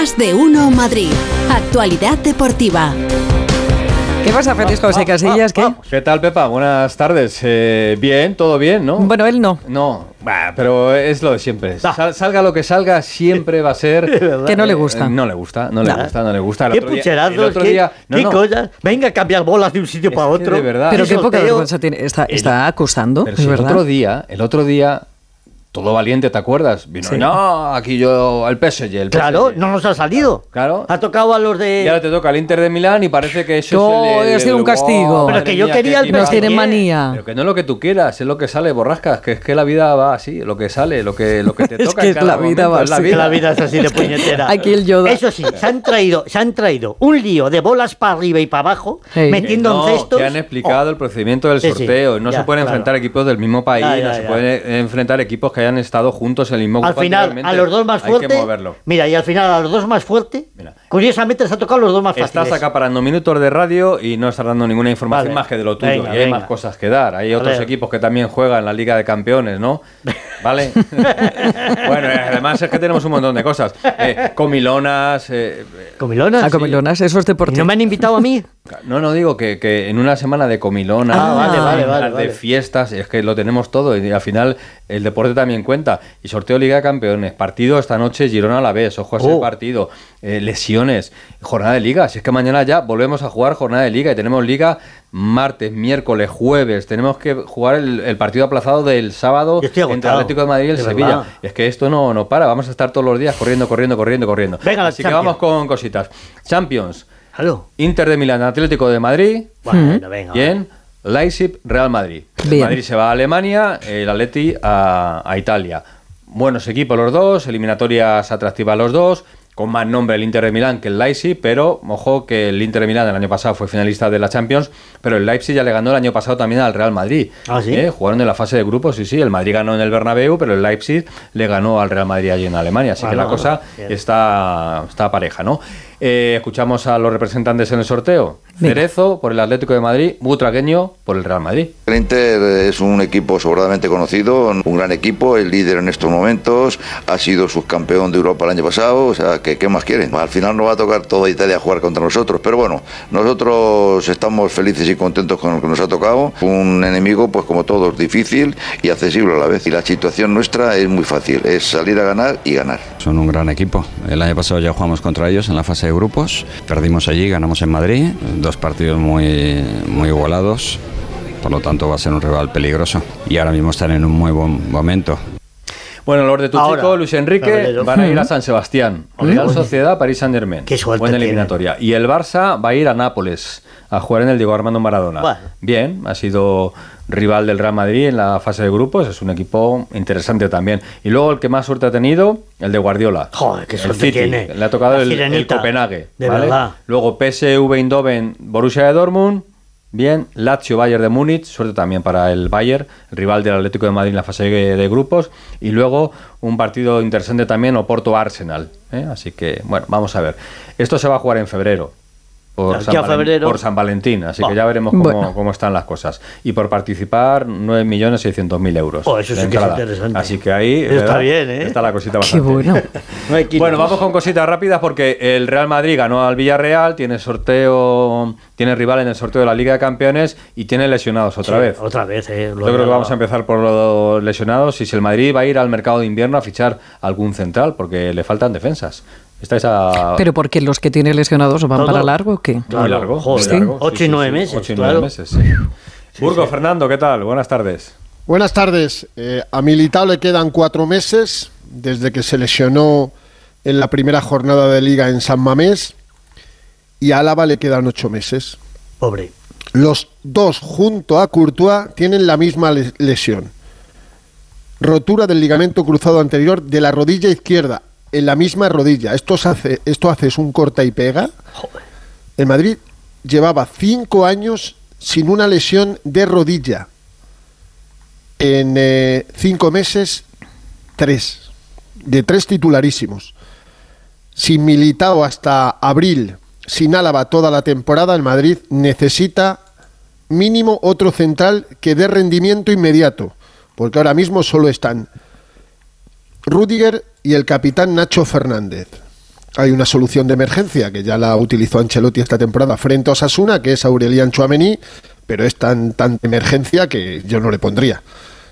Más de uno Madrid. Actualidad deportiva. ¿Qué pasa, Francisco José Casillas? ¿Qué? ¿Qué tal, Pepa? Buenas tardes. Eh, bien, todo bien, ¿no? Bueno, él no. No, bah, pero es lo de siempre. Sal- salga lo que salga, siempre va a ser. Que no le gusta. Eh, no le gusta, no le Nada. gusta, no le gusta. El ¿Qué otro día- pucherazos? el otro ¿Qué, día- no, qué no, cosas? Venga a cambiar bolas de un sitio Es para que otro. de verdad. Pero qué poca sorteo. vergüenza tiene. Está, está acusando, Pero es si el verdad. otro día, el otro día, todo valiente, ¿te acuerdas? Vino, Sí. no, aquí yo, el PSG, el Claro, PSG. no nos ha salido. Claro. Ha tocado a los de. Y ahora te toca el Inter de Milán y parece que eso No, es el, el- ha sido un castigo. ¡Oh, Pero que yo mía, quería el PSG. tienen manía. Pero que no es lo que tú quieras, es lo que sale, borrascas, que es que la vida va así, lo que sale, lo que, lo que te Es toca que en cada la vida momento, va es la así. Que vida. la vida es así de puñetera. Aquí el Yoda. Eso sí, se han traído, se han traído un lío de bolas para arriba y para abajo, Hey. metiendo No, en cestos. que han explicado el procedimiento del Sí, sí, sorteo. no ya, se pueden claro. enfrentar equipos del mismo país, no se pueden enfrentar equipos que hayan estado juntos en el mismo al final, a los dos más Hay fuertes. que moverlo. Mira, y al final a los dos más fuertes, Mira. curiosamente les ha tocado a los dos más fáciles. Estás acaparando minutos de radio y no estás dando ninguna información Vale. más que de lo tuyo. Venga, y hay venga. más cosas que dar. Hay A otros ver. equipos que también juegan en la Liga de Campeones, ¿no? ¿Vale? bueno, eh, además es que tenemos un montón de cosas. Eh, comilonas. eh, Comilonas. A sí. comilonas, eso es ¿Y deporte. no me han invitado a mí? No, no digo que, que en una semana de comilonas, Ah, vale, vale, vale, de fiestas, es que lo tenemos todo y al final el deporte también cuenta. Y sorteo Liga de Campeones, partido esta noche Girona a la vez, ojo a ese Oh. partido, eh, lesiones, jornada de liga. Si es que mañana ya volvemos a jugar jornada de liga y tenemos liga martes, miércoles, jueves. Tenemos que jugar el, el partido aplazado del sábado entre Atlético de Madrid y el de Sevilla. verdad. Es que esto no, no para, vamos a estar todos los días corriendo, corriendo, corriendo, corriendo. Venga, Así que vamos con cositas. Champions. Claro. Inter de Milán, Atlético de Madrid. Bueno, venga. Bien, Leipzig, Real Madrid. El Bien. Madrid se va a Alemania, el Atleti a, a Italia. Buenos equipos los dos, eliminatorias atractivas los dos, con más nombre el Inter de Milán que el Leipzig, pero ojo que el Inter de Milán el año pasado fue finalista de la Champions, pero el Leipzig ya le ganó el año pasado también al Real Madrid. ¿Ah, sí? ¿Eh? Jugaron en la fase de grupos, sí, sí, el Madrid ganó en el Bernabéu, pero el Leipzig le ganó al Real Madrid allí en Alemania, así que la cosa bien. está, está pareja, ¿no? Eh, escuchamos a los representantes en el sorteo. Venga. Cerezo por el Atlético de Madrid, Butragueño por el Real Madrid. El Inter es un equipo sobradamente conocido, un gran equipo, el líder en estos momentos, ha sido subcampeón de Europa el año pasado, o sea, que ¿qué más quieren? Al final nos va a tocar toda Italia jugar contra nosotros, pero bueno, nosotros estamos felices y contentos con lo que nos ha tocado. Un enemigo, pues como todos, difícil y accesible a la vez. Y la situación nuestra es muy fácil, es salir a ganar y ganar. Son un gran equipo. El año pasado ya jugamos contra ellos en la fase de grupos. Perdimos allí, ganamos en Madrid. Dos partidos muy, muy igualados. Por lo tanto va a ser un rival peligroso. Y ahora mismo están en un muy buen momento. Bueno, los de tu Ahora, chico, Luis Enrique, van a ir a San Sebastián. Real Sociedad, París Saint Germain. Qué suerte Buena tiene. eliminatoria. Y el Barça va a ir a Nápoles a jugar en el Diego Armando Maradona. Bueno. Bien, ha sido rival del Real Madrid en la fase de grupos. Es un equipo interesante también. Y luego el que más suerte ha tenido, el de Guardiola. Joder, qué suerte City. tiene. Le ha tocado el. Copenhague. De ¿vale? verdad. Luego PSV Eindhoven, Borussia de Dortmund. Bien, Lazio Bayern de Múnich, suerte también para el Bayern, el rival del Atlético de Madrid en la fase de, de grupos. Y luego un partido interesante también, Oporto Arsenal. ¿eh? Así que, bueno, vamos a ver. Esto se va a jugar en febrero. Por, San, a Valen- febrero. por San Valentín, así que ya veremos cómo, Bueno. cómo están las cosas. Y por participar, 9.600.000 euros. Oh, eso sí que es interesante. Así que ahí Está bien, ¿eh? está la cosita Qué bastante. bueno. No hay quien- Bueno, vamos con cositas rápidas porque el Real Madrid ganó al Villarreal, tiene sorteo, tiene rival en el sorteo de la Liga de Campeones y tiene lesionados otra Sí, vez. Otra vez, eh. Yo creo que vamos a empezar por los lesionados y si el Madrid va a ir al mercado de invierno a fichar algún central porque le faltan defensas. Pero porque los que tiene lesionados van Todo. para largo o qué? muy largo. Ocho y nueve meses, Ocho y claro. nueve meses, sí. Burgo, Fernando, ¿qué tal? Buenas tardes. Buenas tardes. Eh, a Militao le quedan cuatro meses desde que se lesionó en la primera jornada de liga en San Mamés y a Álava le quedan ocho meses. Pobre. Los dos junto a Courtois tienen la misma les- lesión. Rotura del ligamento cruzado anterior de la rodilla izquierda en la misma rodilla. Esto, hace, esto haces un corta y pega. El Madrid llevaba cinco años sin una lesión de rodilla. En eh, cinco meses, tres. De tres titularísimos. Sin Militao hasta abril, sin Álava toda la temporada, el Madrid necesita mínimo otro central que dé rendimiento inmediato. Porque ahora mismo solo están Rudiger y el capitán Nacho Fernández. hay una solución de emergencia que ya la utilizó Ancelotti esta temporada frente a Osasuna, que es Aurelian Chouameni, pero es tan, tan emergencia que yo no le pondría.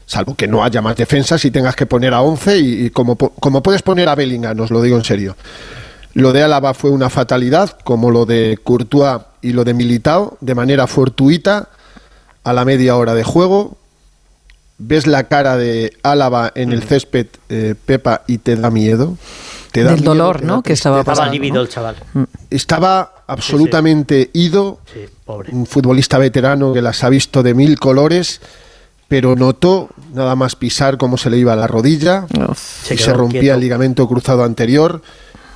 Salvo que no haya más defensas y tengas que poner a 11 y, como, como puedes poner a Bellingham, os lo digo en serio. Lo de Álava fue una fatalidad, como lo de Courtois y lo de Militao, de manera fortuita, a la media hora de juego. Ves la cara de Álava en el césped, eh, Pepa, y te da miedo. Te da Del miedo, dolor, ¿no? Que estaba. Estaba lívido ¿no? el chaval. Estaba absolutamente ido, Sí, pobre. un futbolista veterano que las ha visto de mil colores, pero notó nada más pisar cómo se le iba la rodilla Uf. y quedó se rompía quieto. el ligamento cruzado anterior.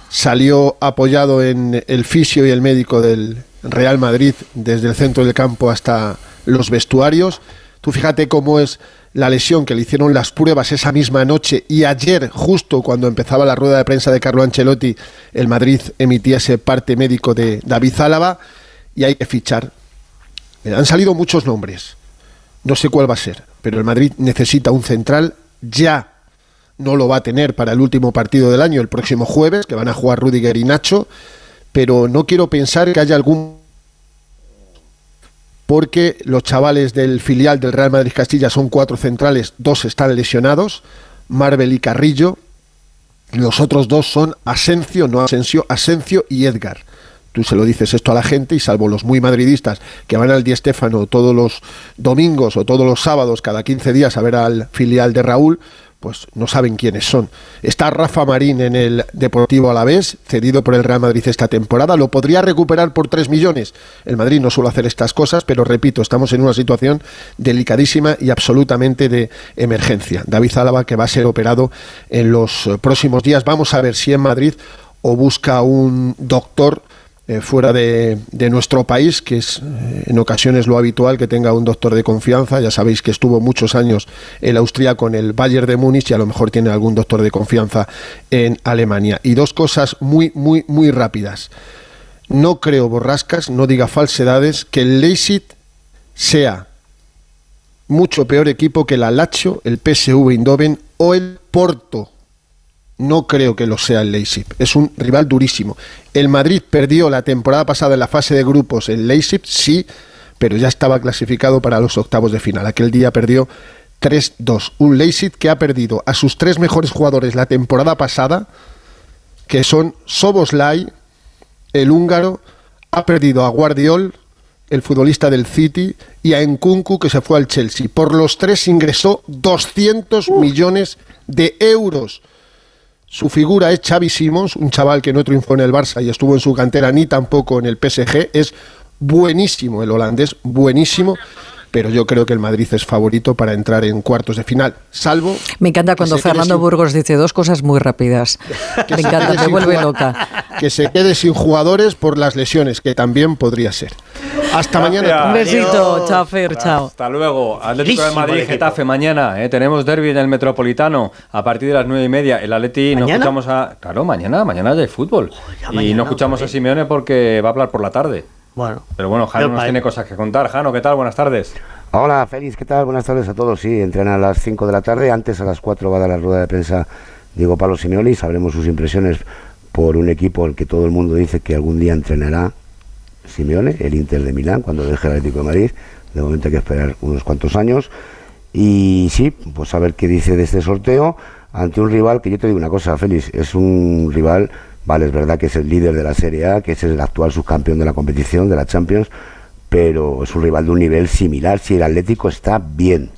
Salió apoyado en el fisio y el médico del Real Madrid desde el centro del campo hasta los vestuarios. Tú fíjate cómo es la lesión que le hicieron las pruebas esa misma noche y ayer, justo cuando empezaba la rueda de prensa de Carlo Ancelotti, el Madrid emitía ese parte médico de David Álava y hay que fichar. Han salido muchos nombres. No sé cuál va a ser, pero el Madrid necesita un central ya. No lo va a tener para el último partido del año, el próximo jueves, que van a jugar Rudiger y Nacho, pero no quiero pensar que haya algún porque los chavales del filial del Real Madrid Castilla son cuatro centrales, dos están lesionados, Marvel y Carrillo, los otros dos son Asencio, no Asensio, Asencio y Edgar. Tú se lo dices esto a la gente y salvo los muy madridistas que van al Di Stéfano todos los domingos o todos los sábados cada 15 días a ver al filial de Raúl, pues no saben quiénes son. Está Rafa Marín en el Deportivo Alavés, cedido por el Real Madrid esta temporada. Lo podría recuperar por 3 millones. El Madrid no suele hacer estas cosas, pero repito, estamos en una situación delicadísima y absolutamente de emergencia. David Álava que va a ser operado en los próximos días. Vamos a ver si en Madrid o busca un doctor eh, fuera de, de nuestro país, que es eh, en ocasiones lo habitual que tenga un doctor de confianza. Ya sabéis que estuvo muchos años el austríaco en el Bayern de Múnich y a lo mejor tiene algún doctor de confianza en Alemania. Y dos cosas muy, muy, muy rápidas. No creo borrascas, no diga falsedades, que el Leipzig sea mucho peor equipo que la Lazio, el PSV Eindhoven o el Porto. No creo que lo sea el Leipzig. Es un rival durísimo. El Madrid perdió la temporada pasada en la fase de grupos. El Leipzig sí, pero ya estaba clasificado para los octavos de final. Aquel día perdió 3-2. Un Leipzig que ha perdido a sus tres mejores jugadores la temporada pasada, que son Soboslai, el húngaro, ha perdido a Guardiol, el futbolista del City, y a Nkunku, que se fue al Chelsea. Por los tres ingresó 200 millones de euros. Su figura es Xavi Simons, un chaval que no triunfó en el Barça y estuvo en su cantera ni tampoco en el PSG. Es buenísimo el holandés, buenísimo, pero yo creo que el Madrid es favorito para entrar en cuartos de final, salvo... Me encanta que cuando Fernando sin- Burgos dice dos cosas muy rápidas. que Me encanta, me vuelve jugar- loca. Que se quede sin jugadores por las lesiones, que también podría ser. Hasta mañana. Un besito, chao Fer, chao. Hasta luego. Atlético de Madrid. Getafe mañana. ¿eh? Tenemos derby en el Metropolitano a partir de las nueve y media. El Atleti no ¿Mañana? escuchamos a. Claro, mañana, mañana ya hay fútbol. ya y mañana, no escuchamos a. Simeone porque va a hablar por la tarde. Bueno. Pero bueno, Jano nos pa- tiene cosas que contar. Jano, ¿qué tal? Buenas tardes. Hola, Félix, ¿qué tal? Buenas tardes a todos. Sí, entrenan a las 5 de la tarde. Antes, a las 4, va a dar la rueda de prensa Diego Pablo Simeone y sabremos sus impresiones por un equipo al que todo el mundo dice que algún día entrenará Simeone, el Inter de Milán, cuando deje el Atlético de Madrid. De momento hay que esperar unos cuantos años. Y sí, pues a ver qué dice de este sorteo ante un rival que yo te digo una cosa, Félix, es un rival, vale, es verdad que es el líder de la Serie A, que es el actual subcampeón de la competición, de la Champions, pero es un rival de un nivel similar si el Atlético está bien.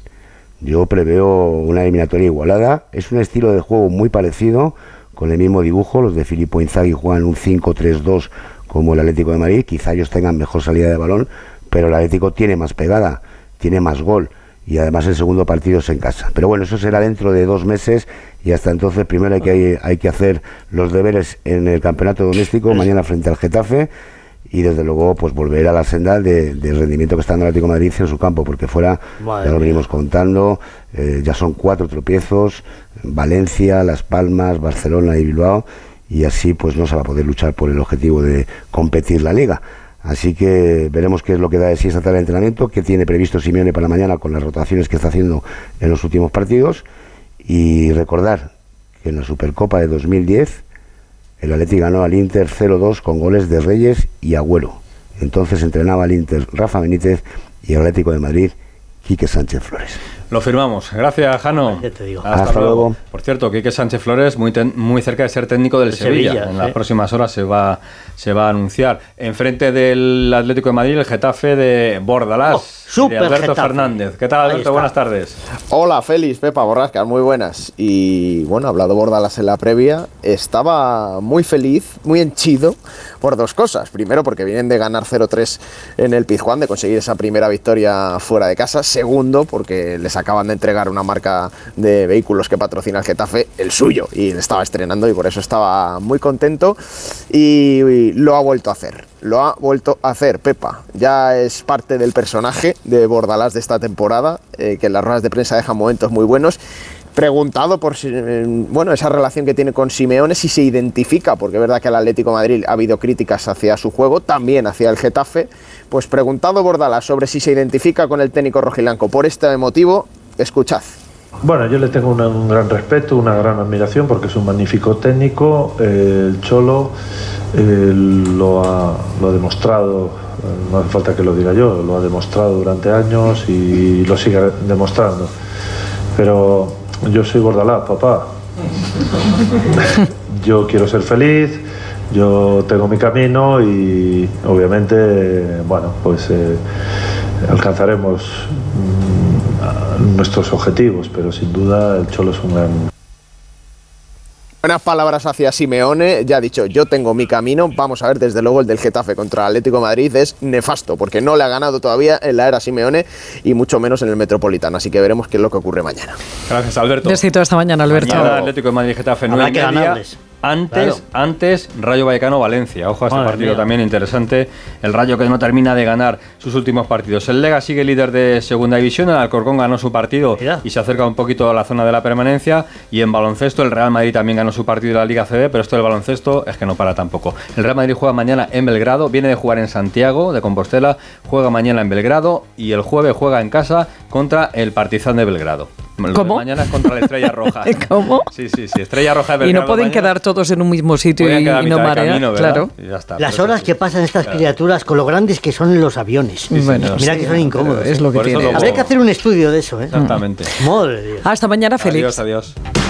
Yo preveo una eliminatoria igualada. Es un estilo de juego muy parecido, con el mismo dibujo. Los de Filippo Inzaghi juegan un 5-3-2 como el Atlético de Madrid. Quizá ellos tengan mejor salida de balón, pero el Atlético tiene más pegada, tiene más gol y además el segundo partido es en casa. Pero bueno, eso será dentro de dos meses y hasta entonces primero hay que, hay que hacer los deberes en el campeonato doméstico, mañana frente al Getafe y desde luego pues volver a la senda de- del rendimiento que está dando el Atlético de Madrid en su campo, porque fuera, Madre ya lo mía. venimos contando, eh, ya son cuatro tropiezos, Valencia, Las Palmas, Barcelona y Bilbao, y así pues no se va a poder luchar por el objetivo de competir la liga. Así que veremos qué es lo que da de sí esta tarde de entrenamiento, qué tiene previsto Simeone para mañana con las rotaciones que está haciendo en los últimos partidos. Y recordar que en la Supercopa de 2010 el Atleti ganó al Inter 0-2 con goles de Reyes y Agüero. Entonces entrenaba al Inter Rafa Benítez y el Atlético de Madrid Quique Sánchez Flores. Lo firmamos. Gracias, Jano. Ya te digo. Hasta, Hasta luego. luego. Por cierto, Quique Sánchez Flores muy, ten- muy cerca de ser técnico del De Sevilla. Sevilla, En las próximas horas se va, se va a anunciar. Enfrente del Atlético de Madrid, el Getafe de Bordalás. Oh, súper de Alberto Getafe. Fernández. ¿Qué tal, Alberto? Buenas tardes. Hola, Félix, Pepa, Borrascas, muy buenas. Y bueno, hablado Bordalas en la previa, estaba muy feliz, muy henchido por dos cosas. Primero, porque vienen de ganar 0-3 en el Pizjuán, de conseguir esa primera victoria fuera de casa. Segundo, porque les acaban de entregar una marca de vehículos que patrocina el Getafe, el suyo, y le estaba estrenando y por eso estaba muy contento. Y, lo ha vuelto a hacer. Lo ha vuelto a hacer, Pepa. Ya es parte del personaje de Bordalás de esta temporada, eh, que en las ruedas de prensa deja momentos muy buenos. Preguntado por eh, bueno, esa relación que tiene con Simeone, si se identifica, porque es verdad que al Atlético Madrid ha habido críticas hacia su juego, también hacia el Getafe. Pues preguntado Bordalás sobre si se identifica con el técnico rojilanco por este motivo, escuchad. Bueno, yo le tengo un gran respeto, una gran admiración porque es un magnífico técnico. Eh, el Cholo eh, lo, ha, lo ha demostrado, no hace falta que lo diga yo, lo ha demostrado durante años y lo sigue demostrando. Pero yo soy Bordalás, papá. yo quiero ser feliz, yo tengo mi camino y obviamente, bueno, pues eh, alcanzaremos mm, nuestros objetivos, pero sin duda el Cholo es un gran Buenas palabras hacia Simeone, ya ha dicho, yo tengo mi camino, vamos a ver, desde luego el del Getafe contra el Atlético de Madrid es nefasto, porque no le ha ganado todavía en la era Simeone y mucho menos en el Metropolitano, así que veremos qué es lo que ocurre mañana. Gracias, Alberto. Besito esta mañana, Alberto. Mañana Atlético de Madrid Getafe Habrá 9 y que media. Antes, Claro. antes Rayo Vallecano Valencia. Ojo a este Madre partido mía. también interesante. El Rayo que no termina de ganar sus últimos partidos. El Lega sigue líder de segunda división. El Alcorcón ganó su partido Mira. y se acerca un poquito a la zona de la permanencia. Y en baloncesto el Real Madrid también ganó su partido de la Liga CB, pero esto del baloncesto es que no para tampoco. El Real Madrid juega mañana en Belgrado, viene de jugar en Santiago de Compostela, juega mañana en Belgrado y el jueves juega en casa contra el Partizan de Belgrado. Lo de ¿Cómo? Mañana es contra la Estrella Roja. ¿Cómo? Sí, sí, sí. Estrella Roja de Y Belgrado. no pueden mañana. quedar todos en un mismo sitio y, y no marear. claro. Y ya está, Las horas sí, que sí. pasan estas Claro. criaturas con lo grandes que son los aviones. Bueno, Mira sí, que son incómodos. Es ¿eh? lo que tiene. lo- Habría que hacer un estudio de eso, ¿eh? Exactamente. Madre de Dios. Hasta mañana, Félix. Adiós, adiós.